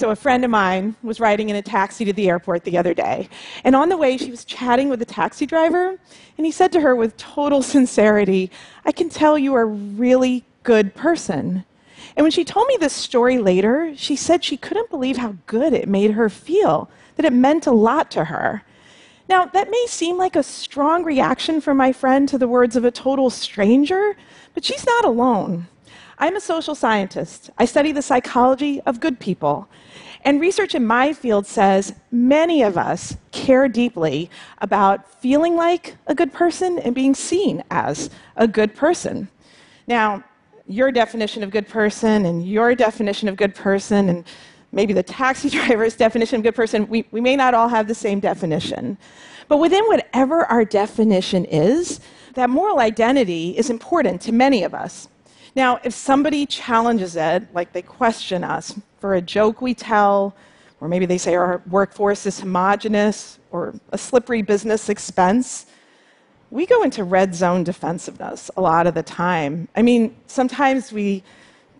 So, a friend of mine was riding in a taxi to the airport the other day. And on the way, she was chatting with the taxi driver. And he said to her with total sincerity, I can tell you are a really good person. And when she told me this story later, she said she couldn't believe how good it made her feel, that it meant a lot to her. Now, that may seem like a strong reaction from my friend to the words of a total stranger, but she's not alone. I'm a social scientist. I study the psychology of good people. And research in my field says many of us care deeply about feeling like a good person and being seen as a good person. Now, your definition of good person and your definition of good person and maybe the taxi driver's definition of good person, we, we may not all have the same definition. But within whatever our definition is, that moral identity is important to many of us. Now, if somebody challenges it, like they question us for a joke we tell, or maybe they say our workforce is homogenous, or a slippery business expense, we go into red zone defensiveness a lot of the time. I mean, sometimes we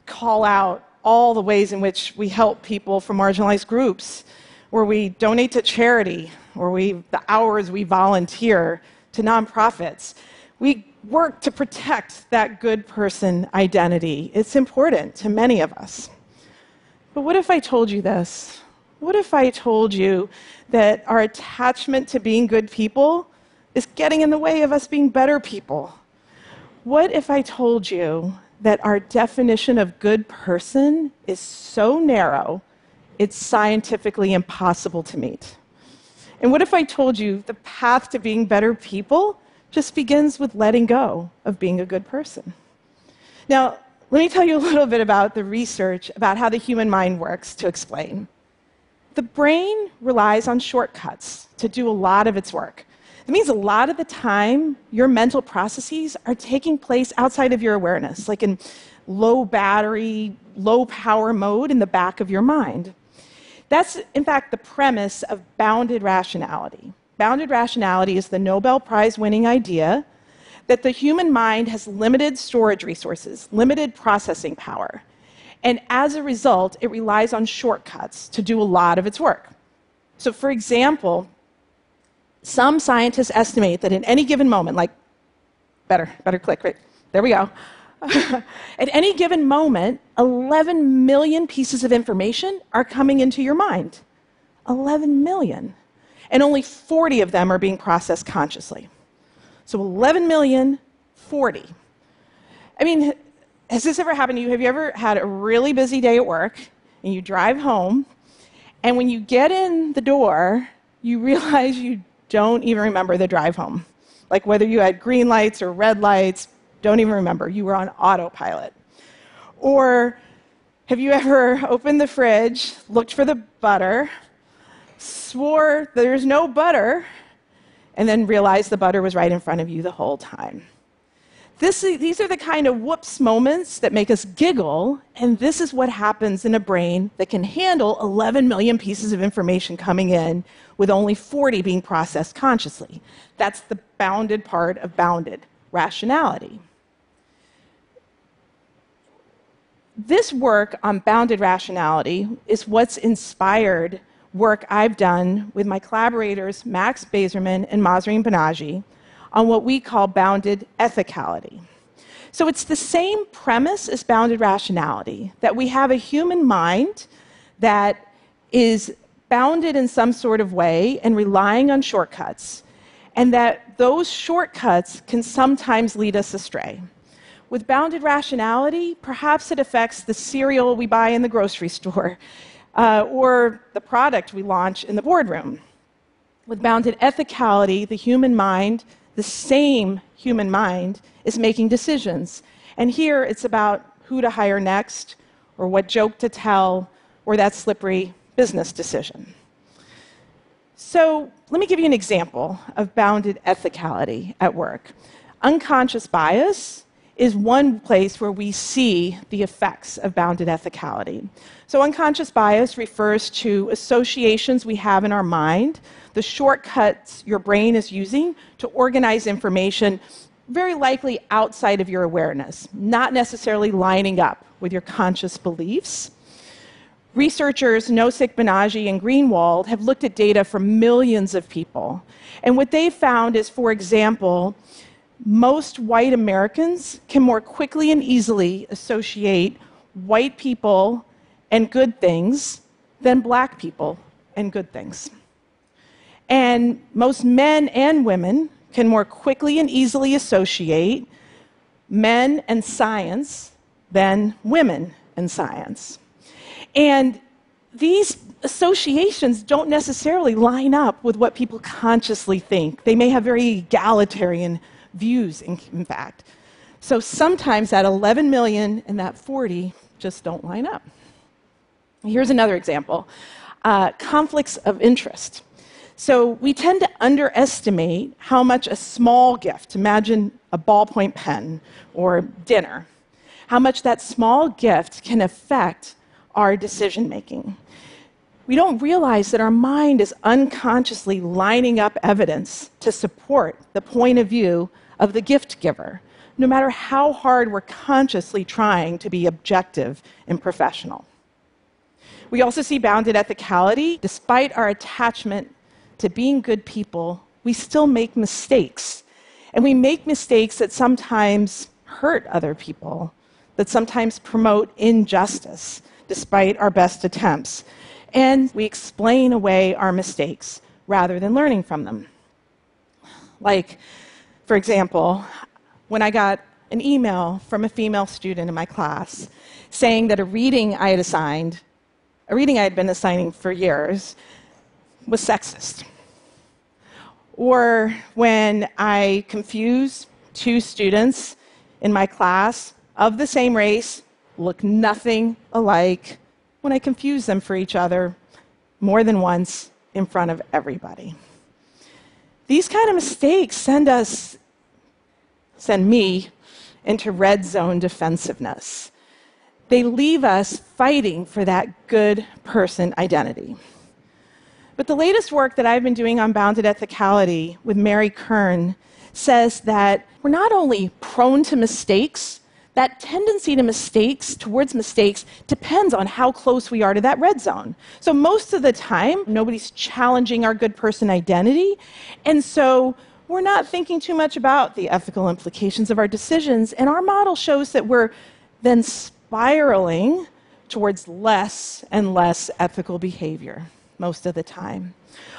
call out all the ways in which we help people from marginalized groups, or we donate to charity, or we, the hours we volunteer to nonprofits. We work to protect that good person identity. It's important to many of us. But what if I told you this? What if I told you that our attachment to being good people is getting in the way of us being better people? What if I told you that our definition of good person is so narrow, it's scientifically impossible to meet? And what if I told you the path to being better people just begins with letting go of being a good person. Now, let me tell you a little bit about the research about how the human mind works to explain. The brain relies on shortcuts to do a lot of its work. It means a lot of the time your mental processes are taking place outside of your awareness, like in low battery, low power mode in the back of your mind. That's, in fact, the premise of bounded rationality. Bounded rationality is the Nobel Prize winning idea that the human mind has limited storage resources, limited processing power. And as a result, it relies on shortcuts to do a lot of its work. So, for example, some scientists estimate that in any given moment, like, better, better click, right? There we go. At any given moment, 11 million pieces of information are coming into your mind. 11 million and only 40 of them are being processed consciously. So 11 million, 40. I mean, has this ever happened to you? Have you ever had a really busy day at work and you drive home, and when you get in the door, you realize you don't even remember the drive home? Like whether you had green lights or red lights, don't even remember. You were on autopilot. Or have you ever opened the fridge, looked for the butter, swore there's no butter, and then realized the butter was right in front of you the whole time. This, these are the kind of whoops moments that make us giggle, and this is what happens in a brain that can handle 11 million pieces of information coming in with only 40 being processed consciously. That's the bounded part of bounded rationality. This work on bounded rationality is what's inspired work I've done with my collaborators, Max Bazerman and Mahzarin Banaji, on what we call bounded ethicality. So it's the same premise as bounded rationality that we have a human mind that is bounded in some sort of way and relying on shortcuts, and that those shortcuts can sometimes lead us astray. With bounded rationality, perhaps it affects the cereal we buy in the grocery store uh, or the product we launch in the boardroom. With bounded ethicality, the human mind, the same human mind, is making decisions. And here it's about who to hire next, or what joke to tell, or that slippery business decision. So, let me give you an example of bounded ethicality at work. Unconscious bias is one place where we see the effects of bounded ethicality. So, unconscious bias refers to associations we have in our mind, the shortcuts your brain is using to organize information, very likely outside of your awareness, not necessarily lining up with your conscious beliefs. Researchers Nosek, Banaji, and Greenwald have looked at data from millions of people. And what they've found is, for example, most white Americans can more quickly and easily associate white people and good things than black people and good things. And most men and women can more quickly and easily associate men and science than women and science. And these associations don't necessarily line up with what people consciously think. They may have very egalitarian views, in, in fact. So sometimes that 11 million and that 40 just don't line up. Here's another example uh, conflicts of interest. So we tend to underestimate how much a small gift, imagine a ballpoint pen or dinner, how much that small gift can affect our decision making. We don't realize that our mind is unconsciously lining up evidence to support the point of view of the gift giver, no matter how hard we're consciously trying to be objective and professional. We also see bounded ethicality. Despite our attachment to being good people, we still make mistakes. And we make mistakes that sometimes hurt other people, that sometimes promote injustice, despite our best attempts. And we explain away our mistakes rather than learning from them. Like, for example, when I got an email from a female student in my class saying that a reading I had assigned, a reading I had been assigning for years, was sexist. Or when I confuse two students in my class of the same race, look nothing alike, when I confuse them for each other more than once in front of everybody. These kind of mistakes send us, send me into red zone defensiveness. They leave us fighting for that good person identity. But the latest work that I've been doing on bounded ethicality with Mary Kern says that we're not only prone to mistakes, that tendency to mistakes, towards mistakes, depends on how close we are to that red zone. So most of the time, nobody's challenging our good person identity. And so we're not thinking too much about the ethical implications of our decisions. And our model shows that we're then spiraling towards less and less ethical behavior most of the time.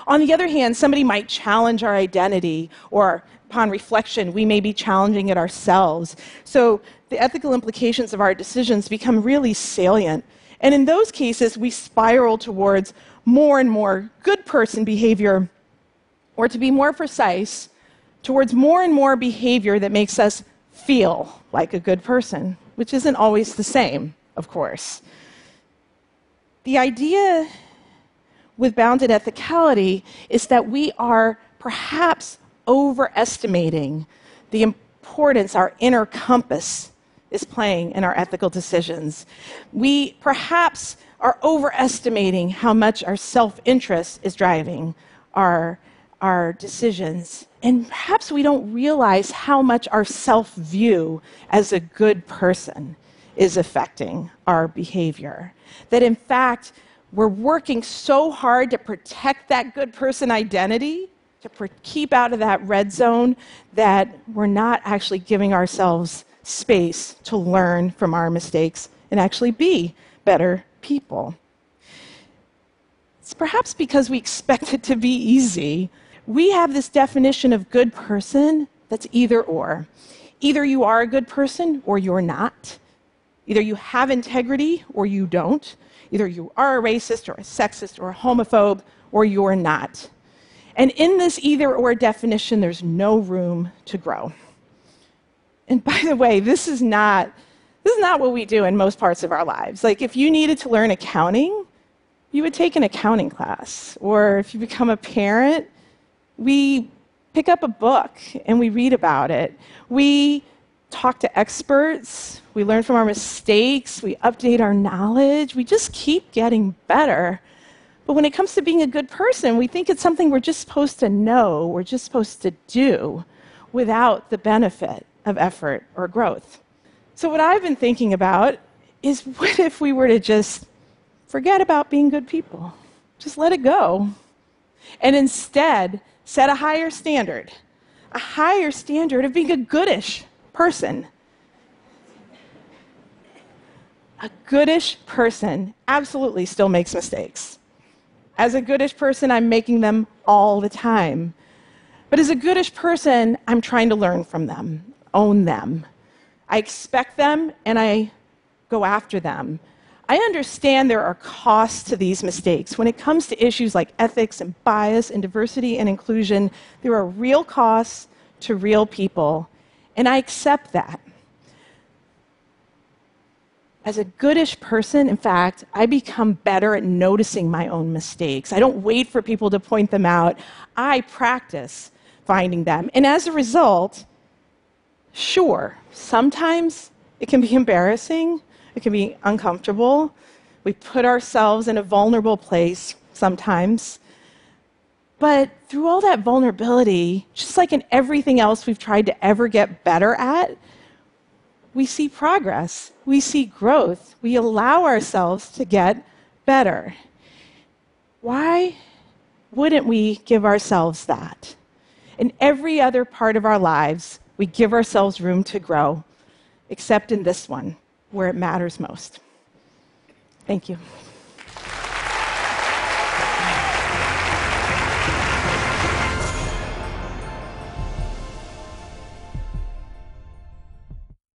On the other hand, somebody might challenge our identity, or upon reflection, we may be challenging it ourselves. So the ethical implications of our decisions become really salient. And in those cases, we spiral towards more and more good person behavior, or to be more precise, towards more and more behavior that makes us feel like a good person, which isn't always the same, of course. The idea with bounded ethicality is that we are perhaps overestimating the importance our inner compass is playing in our ethical decisions. We perhaps are overestimating how much our self interest is driving our, our decisions. And perhaps we don't realize how much our self view as a good person is affecting our behavior. That in fact, we're working so hard to protect that good person identity, to keep out of that red zone, that we're not actually giving ourselves space to learn from our mistakes and actually be better people. It's perhaps because we expect it to be easy. We have this definition of good person that's either or. Either you are a good person or you're not. Either you have integrity or you don't. Either you are a racist or a sexist or a homophobe or you're not. And in this either or definition, there's no room to grow. And by the way, this is not this is not what we do in most parts of our lives. Like if you needed to learn accounting, you would take an accounting class. Or if you become a parent, we pick up a book and we read about it. We talk to experts, we learn from our mistakes, we update our knowledge, we just keep getting better. But when it comes to being a good person, we think it's something we're just supposed to know, we're just supposed to do without the benefit of effort or growth. So, what I've been thinking about is what if we were to just forget about being good people. Just let it go. And instead, set a higher standard, a higher standard of being a goodish person. A goodish person absolutely still makes mistakes. As a goodish person, I'm making them all the time. But as a goodish person, I'm trying to learn from them, own them. I expect them and I go after them. I understand there are costs to these mistakes. When it comes to issues like ethics and bias and diversity and inclusion, there are real costs to real people, and I accept that. As a goodish person, in fact, I become better at noticing my own mistakes. I don't wait for people to point them out. I practice finding them. And as a result, sure, sometimes it can be embarrassing, it can be uncomfortable. We put ourselves in a vulnerable place sometimes. But through all that vulnerability, just like in everything else we've tried to ever get better at, we see progress, we see growth, we allow ourselves to get better. Why wouldn't we give ourselves that? In every other part of our lives, we give ourselves room to grow, except in this one, where it matters most. Thank you.